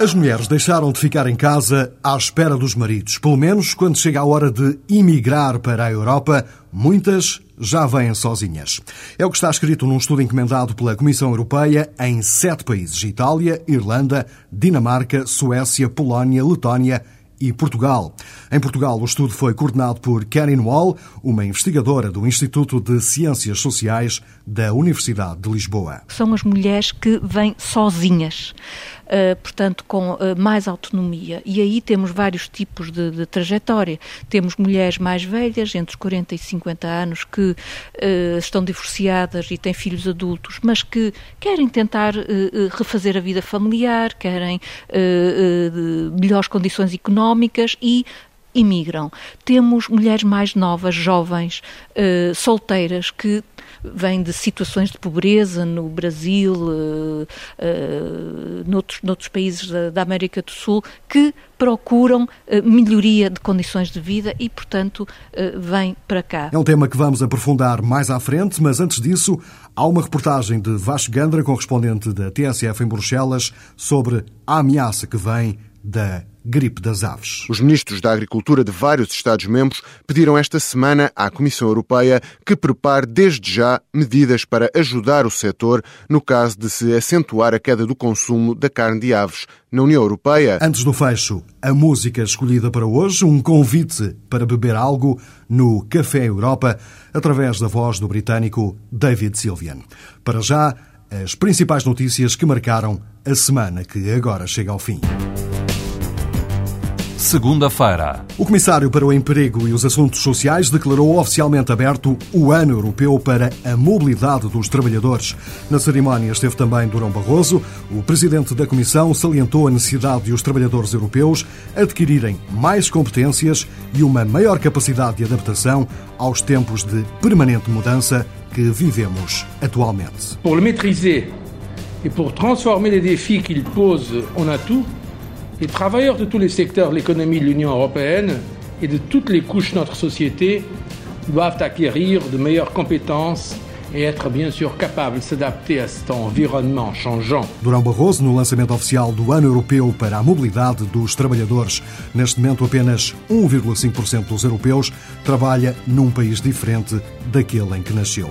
As mulheres deixaram de ficar em casa à espera dos maridos. Pelo menos quando chega a hora de emigrar para a Europa, muitas já vêm sozinhas. É o que está escrito num estudo encomendado pela Comissão Europeia em sete países: Itália, Irlanda, Dinamarca, Suécia, Polónia, Letónia e Portugal. Em Portugal, o estudo foi coordenado por Karen Wall, uma investigadora do Instituto de Ciências Sociais da Universidade de Lisboa. São as mulheres que vêm sozinhas. Uh, portanto, com uh, mais autonomia. E aí temos vários tipos de, de, trajetória. Temos mulheres mais velhas, entre os 40 e 50 anos, que uh, estão divorciadas e têm filhos adultos, mas que querem tentar refazer a vida familiar, querem melhores condições económicas e imigram. Temos mulheres mais novas, jovens, solteiras, que vêm de situações de pobreza no Brasil, uh, noutros, noutros países da, da, América do Sul, que procuram uh, melhoria de condições de vida e, portanto, uh, vêm para cá. É um tema que vamos aprofundar mais à frente, mas antes disso, há uma reportagem de Vasco Gandra, correspondente da TSF em Bruxelas, sobre a ameaça que vem da gripe das aves. Os ministros da Agricultura de vários Estados-membros pediram esta semana à Comissão Europeia que prepare desde já medidas para ajudar o setor no caso de se acentuar a queda do consumo da carne de aves na União Europeia. Antes do fecho, a música escolhida para hoje, um convite para beber algo no Café Europa, através da voz do britânico David Sylvian. Para já, as principais notícias que marcaram a semana que agora chega ao fim segunda-feira. O Comissário para o Emprego e os Assuntos Sociais declarou oficialmente aberto o Ano Europeu para a Mobilidade dos Trabalhadores. Na cerimónia esteve também Durão Barroso. O Presidente da Comissão salientou a necessidade de os trabalhadores europeus adquirirem mais competências e uma maior capacidade de adaptação aos tempos de permanente mudança que vivemos atualmente. Pour le maîtriser et pour transformer les défis qu'il pose en atout, les travailleurs de tous les secteurs de l'économie de l'Union européenne et de toutes les couches de notre société doivent acquérir de meilleures compétences e être bien sûr capable de s'adapter a cet environnement changeant. Durão Barroso, no lançamento oficial do Ano Europeu para a Mobilidade dos Trabalhadores. Neste momento, apenas 1,5% dos europeus trabalha num país diferente daquele em que nasceu.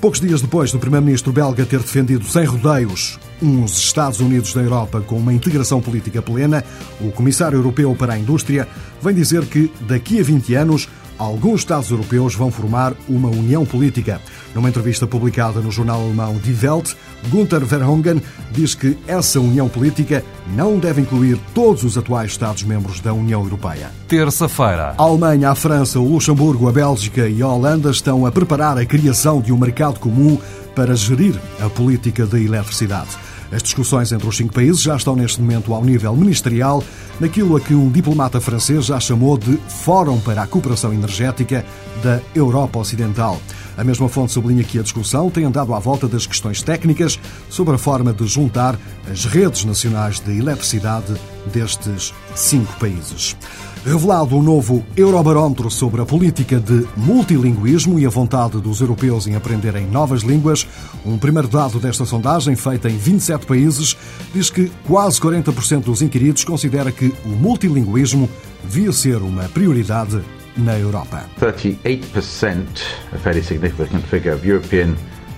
Poucos dias depois do primeiro-ministro belga ter defendido sem rodeios uns Estados Unidos da Europa com uma integração política plena, o comissário europeu para a indústria vem dizer que daqui a 20 anos alguns Estados europeus vão formar uma união política. Numa entrevista publicada no jornal alemão Die Welt, Gunther Verhongen diz que essa união política não deve incluir todos os atuais Estados-membros da União Europeia. Terça-feira. A Alemanha, a França, o Luxemburgo, a Bélgica e a Holanda estão a preparar a criação de um mercado comum para gerir a política da eletricidade. As discussões entre os cinco países já estão neste momento ao nível ministerial, naquilo a que um diplomata francês já chamou de Fórum para a Cooperação Energética da Europa Ocidental. A mesma fonte sublinha que a discussão tem andado à volta das questões técnicas sobre a forma de juntar as redes nacionais de eletricidade destes cinco países. Revelado um novo Eurobarómetro sobre a política de multilinguismo e a vontade dos europeus em aprenderem novas línguas, um primeiro dado desta sondagem, feita em 27 países, diz que quase 40% dos inquiridos considera que o multilinguismo devia ser uma prioridade na Europa. 38%, a fairly significant figure of European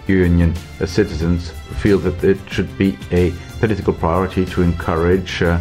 Union citizens feel that it should be a political priority to encourage uh.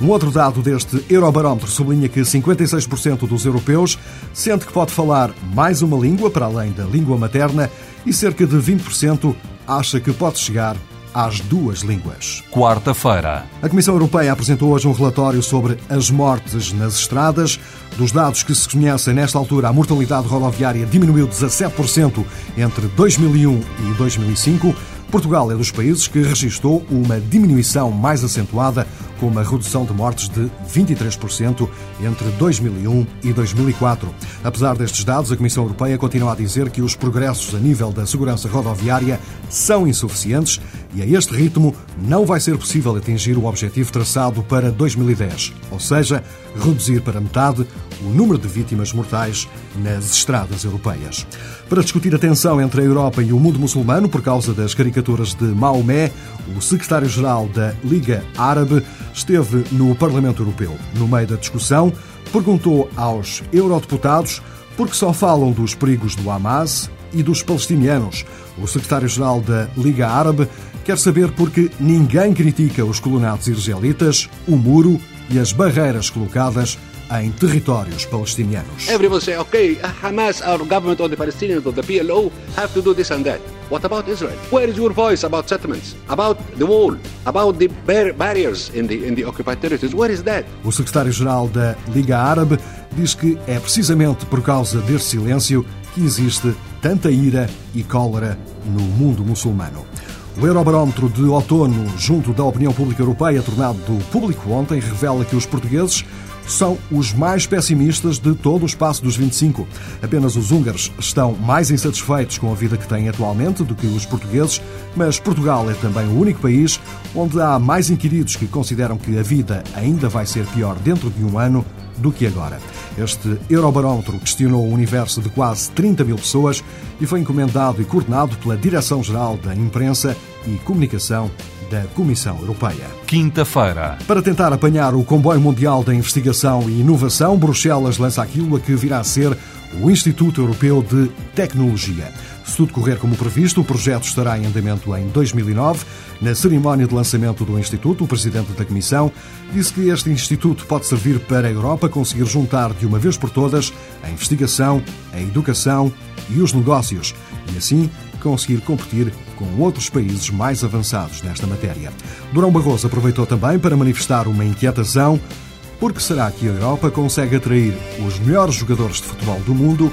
Um outro dado deste Eurobarómetro sublinha que 56% dos europeus sente que pode falar mais uma língua para além da língua materna e cerca de 20% acha que pode chegar às duas línguas. Quarta-feira. A Comissão Europeia apresentou hoje um relatório sobre as mortes nas estradas. Dos dados que se conhecem nesta altura, a mortalidade rodoviária diminuiu 17% entre 2001 e 2005. Portugal é dos países que registrou uma diminuição mais acentuada, com uma redução de mortes de 23% entre 2001 e 2004. Apesar destes dados, a Comissão Europeia continua a dizer que os progressos a nível da segurança rodoviária são insuficientes e a este ritmo não vai ser possível atingir o objetivo traçado para 2010, ou seja, reduzir para metade o número de vítimas mortais nas estradas europeias. Para discutir a tensão entre a Europa e o mundo muçulmano por causa das caricaturas de Maomé, o secretário-geral da Liga Árabe esteve no Parlamento Europeu. No meio da discussão, perguntou aos eurodeputados por que só falam dos perigos do Hamas e dos palestinianos. O secretário-geral da Liga Árabe quer saber por que ninguém critica os colonatos israelitas, o muro e as barreiras colocadas em territórios palestinianos. Everyone say, okay, Hamas, our government or the Palestinians or the PLO have to do this and that. What about Israel? Where is your voice about settlements, about the wall, about the bar barriers in the, in the occupied territories? Where is that? O secretário-geral da Liga Árabe diz que é precisamente por causa deste silêncio que existe tanta ira e cólera no mundo muçulmano. O Eurobarómetro de outono, junto da opinião pública europeia, tornado público ontem, revela que os portugueses são os mais pessimistas de todo o espaço dos 25. Apenas os húngaros estão mais insatisfeitos com a vida que têm atualmente do que os portugueses, mas Portugal é também o único país onde há mais inquiridos que consideram que a vida ainda vai ser pior dentro de um ano do que agora. Este Eurobarómetro questionou o universo de quase 30 mil pessoas e foi encomendado e coordenado pela Direção-Geral da Imprensa e Comunicação da Comissão Europeia. Quinta-feira. Para tentar apanhar o comboio mundial da investigação e inovação, Bruxelas lança aquilo a que virá a ser o Instituto Europeu de Tecnologia. Se tudo correr como previsto, o projeto estará em andamento em 2009. Na cerimónia de lançamento do Instituto, o presidente da Comissão disse que este Instituto pode servir para a Europa conseguir juntar de uma vez por todas a investigação, a educação e os negócios, e assim conseguir competir com outros países mais avançados nesta matéria. Durão Barroso aproveitou também para manifestar uma inquietação porque será que a Europa consegue atrair os melhores jogadores de futebol do mundo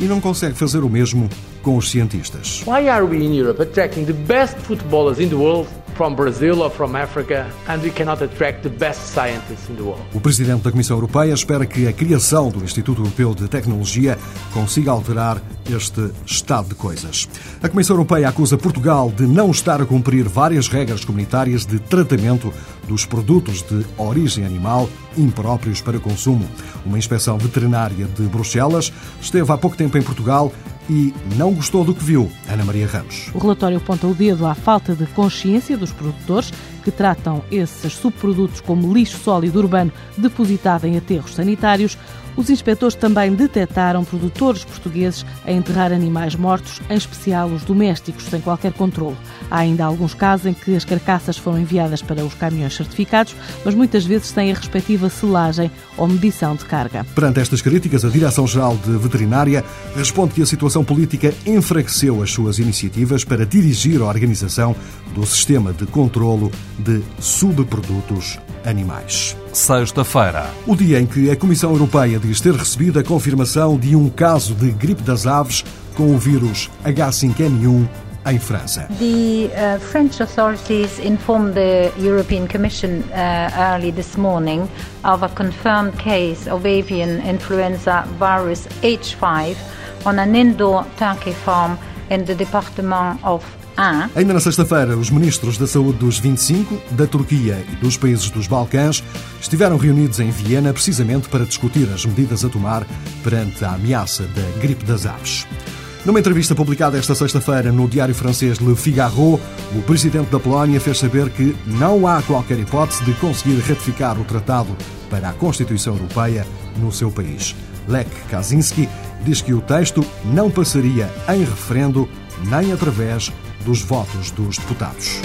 e não consegue fazer o mesmo com os cientistas? Why are we in Europe attracting the best footballers in the world from Brazil or from Africa and we cannot attract the best scientists in the world? O presidente da Comissão Europeia espera que a criação do Instituto Europeu de Tecnologia consiga alterar este estado de coisas. A Comissão Europeia acusa Portugal de não estar a cumprir várias regras comunitárias de tratamento dos produtos de origem animal impróprios para consumo. Uma inspeção veterinária de Bruxelas esteve há pouco tempo em Portugal e não gostou do que viu. Ana Maria Ramos. O relatório aponta o dedo à falta de consciência dos produtores que tratam esses subprodutos como lixo sólido urbano depositado em aterros sanitários. Os inspectores também detectaram produtores portugueses a enterrar animais mortos, em especial os domésticos, sem qualquer controle. Há ainda alguns casos em que as carcaças foram enviadas para os caminhões certificados, mas muitas vezes sem a respectiva selagem ou medição de carga. Perante estas críticas, a Direção-Geral de Veterinária responde que a situação política enfraqueceu as suas iniciativas para dirigir a organização do sistema de controlo de subprodutos animais. Sexta-feira. O dia em que a Comissão Europeia diz ter recebido a confirmação de um caso de gripe das aves com o vírus H5N1 em França. The uh, French authorities informed the European Commission uh, early this morning of a confirmed case of avian influenza virus H5 on an indoor turkey farm in the department of Ain. Ainda na sexta-feira, os ministros da saúde dos 25, da Turquia e dos países dos Balcãs estiveram reunidos em Viena precisamente para discutir as medidas a tomar perante a ameaça da gripe das aves. Numa entrevista publicada esta sexta-feira no diário francês Le Figaro, o presidente da Polónia fez saber que não há qualquer hipótese de conseguir ratificar o tratado para a Constituição Europeia no seu país. Lech Kaczynski diz que o texto não passaria em referendo nem através dos votos dos deputados.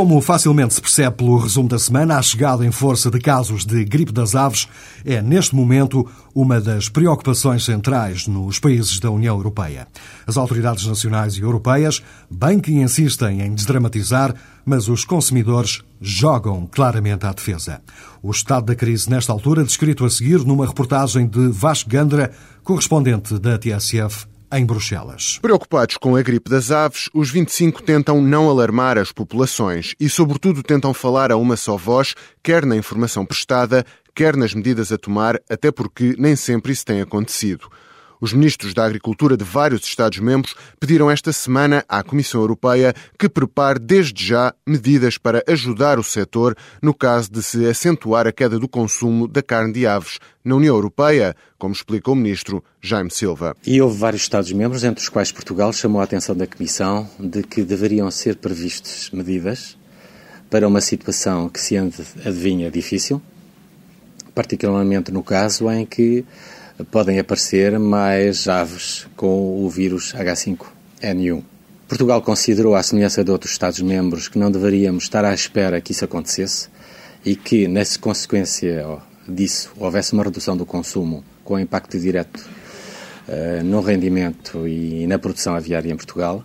Como facilmente se percebe pelo resumo da semana, a chegada em força de casos de gripe das aves é, neste momento, uma das preocupações centrais nos países da União Europeia. As autoridades nacionais e europeias, bem que insistem em desdramatizar, mas os consumidores jogam claramente à defesa. O estado da crise, nesta altura, descrito a seguir numa reportagem de Vasco Gandra, correspondente da TSF em Bruxelas. Preocupados com a gripe das aves, os 25 tentam não alarmar as populações e, sobretudo, tentam falar a uma só voz, quer na informação prestada, quer nas medidas a tomar, até porque nem sempre isso tem acontecido. Os ministros da Agricultura de vários Estados-membros pediram esta semana à Comissão Europeia que prepare desde já medidas para ajudar o setor no caso de se acentuar a queda do consumo da carne de aves na União Europeia, como explica o ministro Jaime Silva. E houve vários Estados-membros, entre os quais Portugal, chamou a atenção da Comissão de que deveriam ser previstas medidas para uma situação que se adivinha difícil, particularmente no caso em que podem aparecer mais aves com o vírus H5N1. Portugal considerou, à semelhança de outros Estados-membros, que não deveríamos estar à espera que isso acontecesse e que, na consequência disso, houvesse uma redução do consumo com impacto direto uh, no rendimento e na produção aviária em Portugal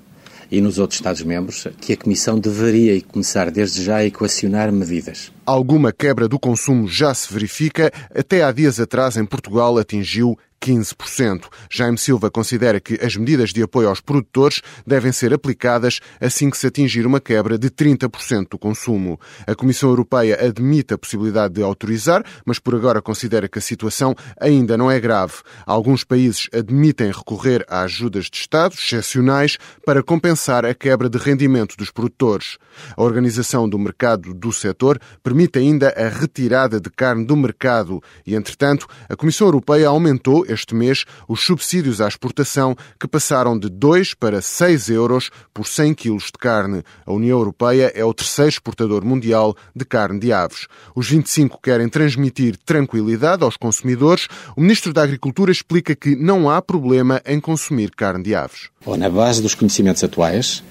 e nos outros Estados-membros, que a Comissão deveria começar desde já a equacionar medidas. Alguma quebra do consumo já se verifica. Até há dias atrás, em Portugal, atingiu 15%. Jaime Silva considera que as medidas de apoio aos produtores devem ser aplicadas assim que se atingir uma quebra de 30% do consumo. A Comissão Europeia admite a possibilidade de autorizar, mas por agora considera que a situação ainda não é grave. Alguns países admitem recorrer a ajudas de Estado excepcionais para compensar a quebra de rendimento dos produtores. A organização do mercado do setor permite ainda a retirada de carne do mercado e, entretanto, a Comissão Europeia aumentou este mês os subsídios à exportação, que passaram de 2 para 6 euros por 100 quilos de carne. A União Europeia é o terceiro exportador mundial de carne de aves. Os 25 querem transmitir tranquilidade aos consumidores. O Ministro da Agricultura explica que não há problema em consumir carne de aves. Bom, na base dos conhecimentos atuais,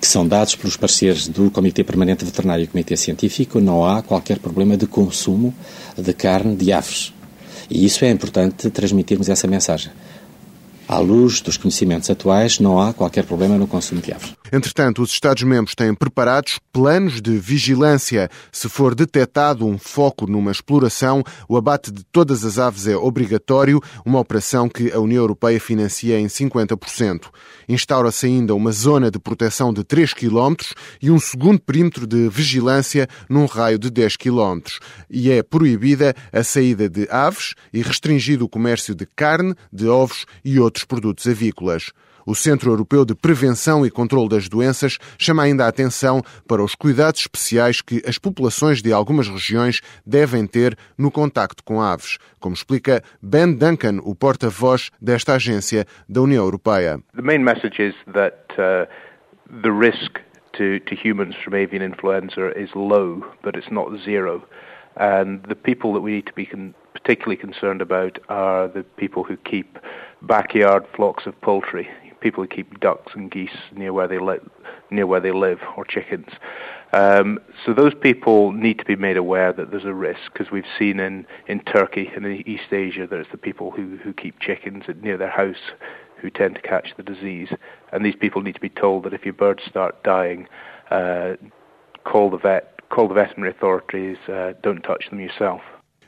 que são dados pelos parceiros do Comitê Permanente Veterinário e Comitê Científico, não há qualquer problema de consumo de carne de aves. E isso é importante transmitirmos essa mensagem. À luz dos conhecimentos atuais, não há qualquer problema no consumo de aves. Entretanto, os Estados-membros têm preparados planos de vigilância. Se for detectado um foco numa exploração, o abate de todas as aves é obrigatório, uma operação que a União Europeia financia em 50%. Instaura-se ainda uma zona de proteção de 3 km e um segundo perímetro de vigilância num raio de 10 km. E é proibida a saída de aves e restringido o comércio de carne, de ovos e outros produtos avícolas. O Centro Europeu de Prevenção e Controlo das Doenças chama ainda a atenção para os cuidados especiais que as populações de algumas regiões devem ter no contacto com aves, como explica Ben Duncan, o porta-voz desta agência da União Europeia. The main message is that uh, the risk to, to humans from avian influenza is low, but it's not zero. And the people that we need to be particularly concerned about are the people who keep backyard flocks of poultry people who keep ducks and geese near where they live, near where they live, or chickens. Um, so those people need to be made aware that there's a risk because we've seen in, in Turkey and in East Asia that it's the people who, who keep chickens near their house who tend to catch the disease. And these people need to be told that if your birds start dying, uh, call the vet, call the veterinary authorities, uh, don't touch them yourself.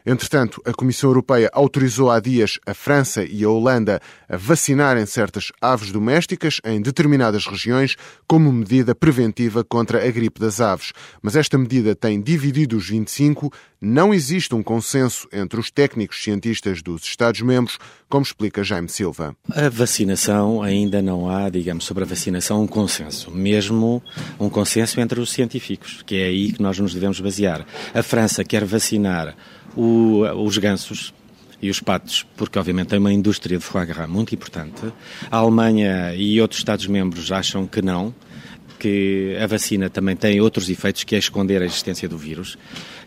Entretanto, a Comissão Europeia autorizou há dias a França e a Holanda a vacinarem certas aves domésticas em determinadas regiões como medida preventiva contra a gripe das aves. Mas esta medida tem dividido os 25. Não existe um consenso entre os técnicos cientistas dos Estados-membros, como explica Jaime Silva. A vacinação, ainda não há, digamos, sobre a vacinação um consenso, mesmo um consenso entre os científicos, que é aí que nós nos devemos basear. A França quer vacinar o, os gansos e os patos, porque obviamente tem uma indústria de foie gras muito importante. A Alemanha e outros Estados-membros acham que não, que a vacina também tem outros efeitos que é esconder a existência do vírus.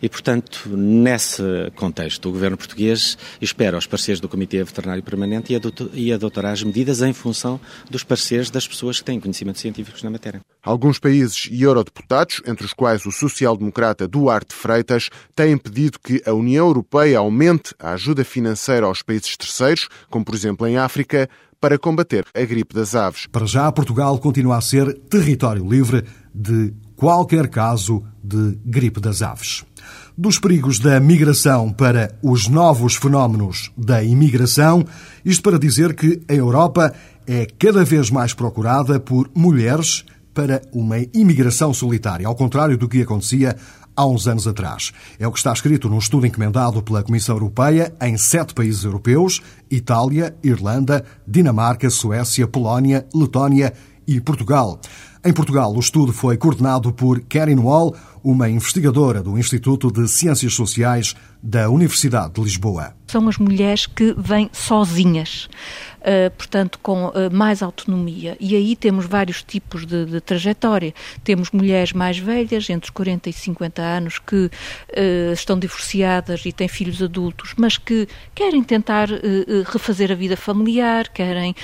E, portanto, nesse contexto, o governo português espera os parceiros do Comitê Veterinário Permanente e adotará as medidas em função dos parceiros das pessoas que têm conhecimentos científicos na matéria. Alguns países e eurodeputados, entre os quais o social-democrata Duarte Freitas, têm pedido que a União Europeia aumente a ajuda financeira aos países terceiros, como por exemplo em África, para combater a gripe das aves. Para já, Portugal continua a ser território livre de qualquer caso de gripe das aves dos perigos da migração para os novos fenómenos da imigração, isto para dizer que a Europa é cada vez mais procurada por mulheres para uma imigração solitária, ao contrário do que acontecia há uns anos atrás. É o que está escrito num estudo encomendado pela Comissão Europeia em sete países europeus: Itália, Irlanda, Dinamarca, Suécia, Polónia, Letónia e Portugal. Em Portugal, o estudo foi coordenado por Karen Wall, uma investigadora do Instituto de Ciências Sociais da Universidade de Lisboa. São as mulheres que vêm sozinhas, uh, portanto, com uh, mais autonomia. E aí temos vários tipos de, de, trajetória. Temos mulheres mais velhas, entre os 40 e 50 anos, que uh, estão divorciadas e têm filhos adultos, mas que querem tentar refazer a vida familiar, querem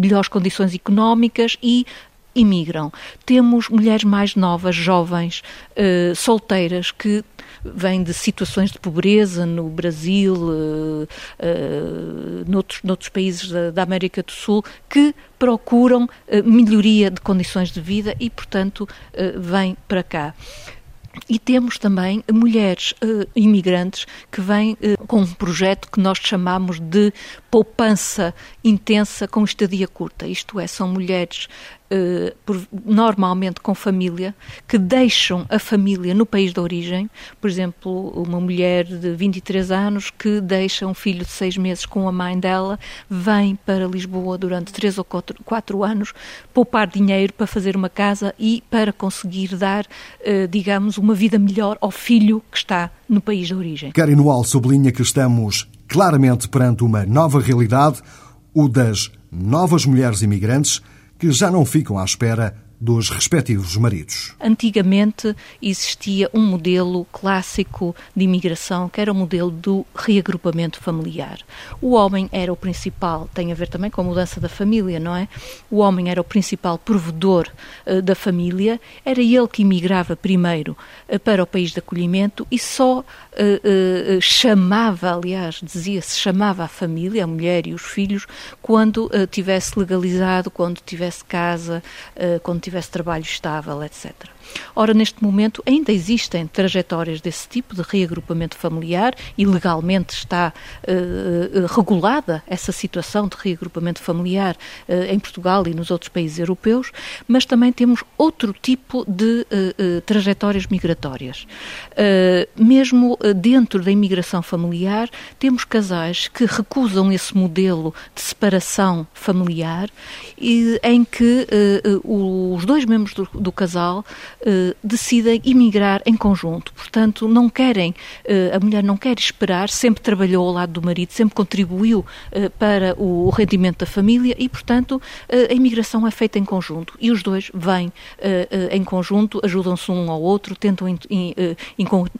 melhores condições económicas e imigram. Temos mulheres mais novas, jovens, uh, solteiras, que vêm de situações de pobreza no Brasil, uh, uh, noutros, noutros países da, da, América do Sul, que procuram melhoria de condições de vida e, portanto, vêm para cá. E temos também mulheres uh, imigrantes que vêm uh, com um projeto que nós chamamos de poupança intensa com estadia curta. Isto é, são mulheres uh, por, normalmente com família que deixam a família no país de origem. Por exemplo, uma mulher de 23 anos que deixa um filho de seis meses com a mãe dela, vem para Lisboa durante três ou quatro, quatro anos poupar dinheiro para fazer uma casa e para conseguir dar, uh, digamos, uma vida melhor ao filho que está no país de origem. Karen Wall sublinha que estamos claramente perante uma nova realidade, o das novas mulheres imigrantes que já não ficam à espera dos respectivos maridos. Antigamente existia um modelo clássico de imigração, que era o modelo do reagrupamento familiar. O homem era o principal, tem a ver também com a mudança da família, não é? O homem era o principal provedor uh, da família, era ele que imigrava primeiro uh, para o país de acolhimento e só uh, chamava, aliás, dizia-se, chamava a família, a mulher e os filhos, quando tivesse legalizado, quando tivesse casa, quando tivesse tivesse trabalho estável, etc. Ora, neste momento ainda existem trajetórias desse tipo de reagrupamento familiar e legalmente está uh, regulada essa situação de reagrupamento familiar uh, em Portugal e nos outros países europeus, mas também temos outro tipo de uh, trajetórias migratórias. mesmo dentro da imigração familiar, temos casais que recusam esse modelo de separação familiar e, em que os dois membros do, do casal eh, decidem emigrar em conjunto. Portanto, não querem, eh, a mulher não quer esperar, sempre trabalhou ao lado do marido, sempre contribuiu eh, para o, rendimento da família e, portanto, a imigração é feita em conjunto. E os dois vêm em conjunto, ajudam-se um ao outro, tentam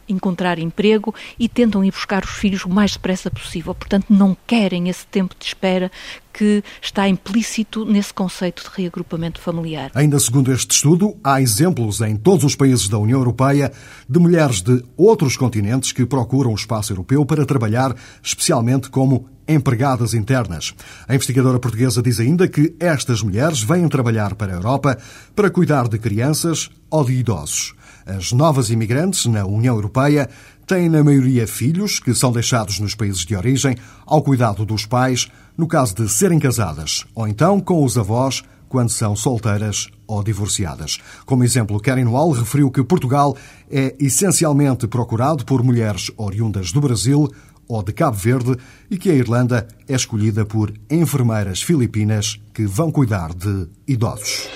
encontrar emprego e tentam ir buscar os filhos o mais depressa possível. Portanto, não querem esse tempo de espera que está implícito nesse conceito de reagrupamento familiar. Ainda segundo este estudo, há exemplos em todos os países da União Europeia de mulheres de outros continentes que procuram o espaço europeu para trabalhar, especialmente como empregadas internas. A investigadora portuguesa diz ainda que estas mulheres vêm trabalhar para a Europa para cuidar de crianças ou de idosos. As novas imigrantes na União Europeia têm, na maioria, filhos que são deixados nos países de origem ao cuidado dos pais, no caso de serem casadas, ou então com os avós quando são solteiras ou divorciadas. Como exemplo, Karen Wall referiu que Portugal é essencialmente procurado por mulheres oriundas do Brasil ou de Cabo Verde e que a Irlanda é escolhida por enfermeiras filipinas que vão cuidar de idosos.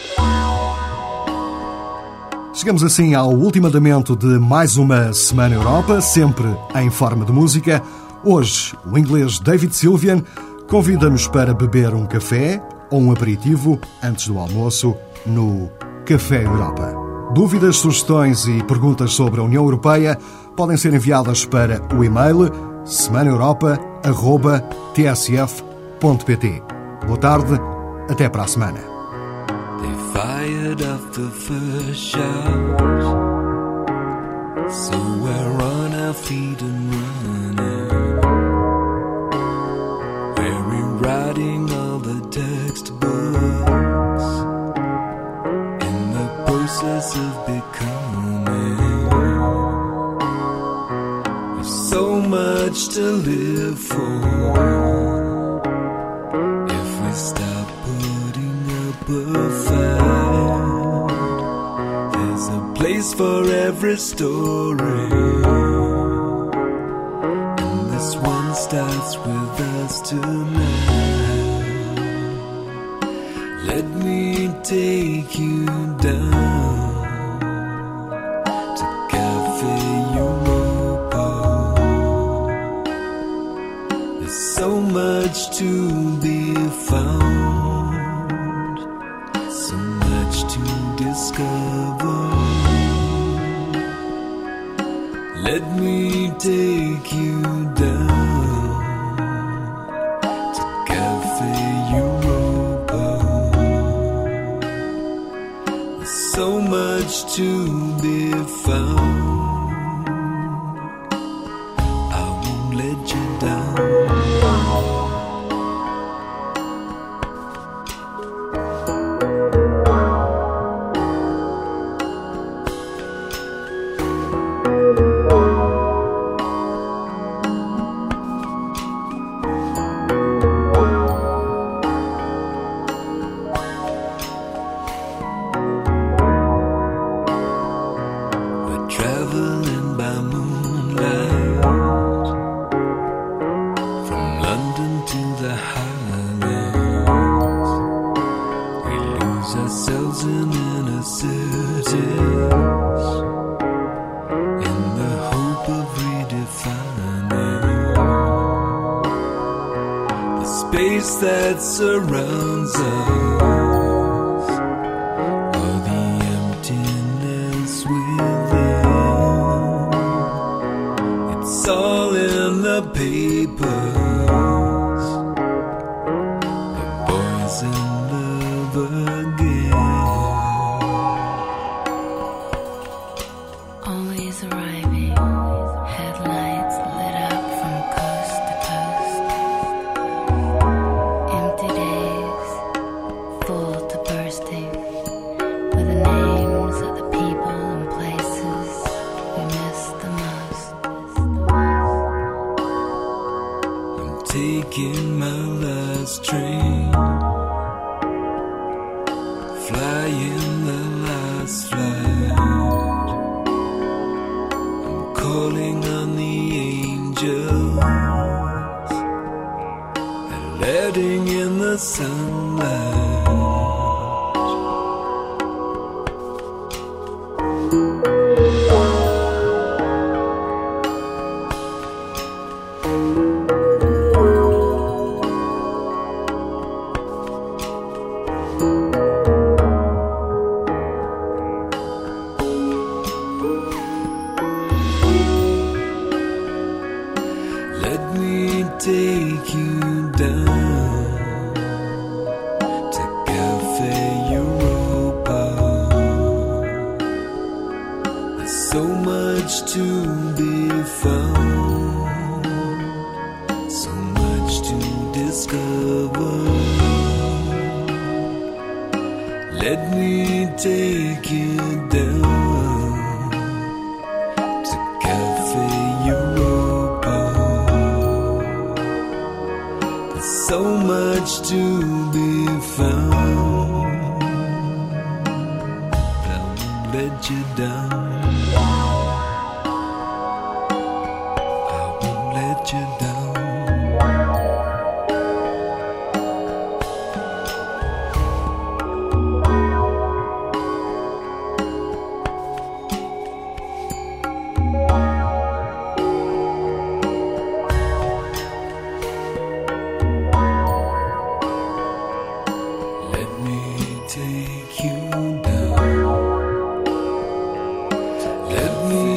Chegamos assim ao último andamento de mais uma Semana Europa, sempre em forma de música. Hoje, o inglês David Sylvian convida-nos para beber um café ou um aperitivo antes do almoço no Café Europa. Dúvidas, sugestões e perguntas sobre a União Europeia podem ser enviadas para o e-mail semanaeuropa.tsf.pt. Boa tarde, até para a semana. So we're on our feet and running. writing all the textbooks in the process of becoming. There's so much to live for if we stop putting up a fight. There's a place for every story This one starts with us tonight. Let me take you down to Cafe Europa. There's so much to be. love. take it down. let me.